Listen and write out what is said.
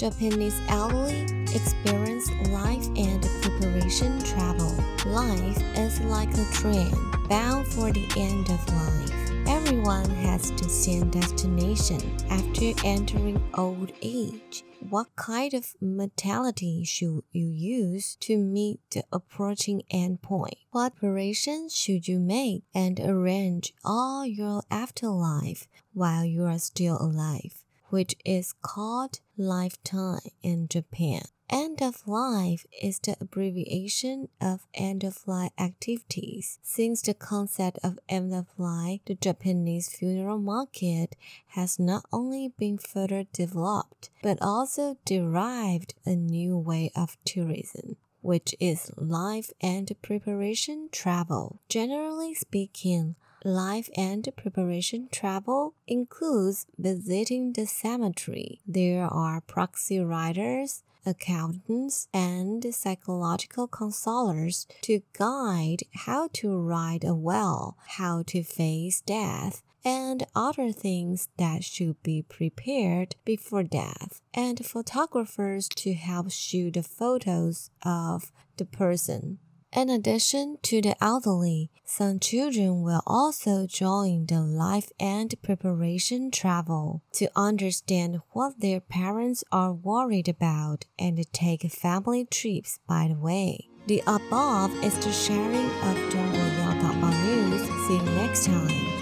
Japanese elderly experience life and preparation travel. Life is like a train bound for the end of life. Everyone has the same destination after entering old age. What kind of mentality should you use to meet the approaching endpoint? What preparations should you make and arrange all your afterlife while you are still alive? Which is called lifetime in Japan. End of life is the abbreviation of end of life activities. Since the concept of end of life, the Japanese funeral market has not only been further developed, but also derived a new way of tourism which is life and preparation travel. Generally speaking, Life-end preparation travel includes visiting the cemetery. There are proxy riders, accountants, and psychological counselors to guide how to ride a well, how to face death, and other things that should be prepared before death, and photographers to help shoot the photos of the person. In addition to the elderly, some children will also join the life-end preparation travel to understand what their parents are worried about and take family trips by the way. The above is the sharing of Zhongguo Yao News. See you next time.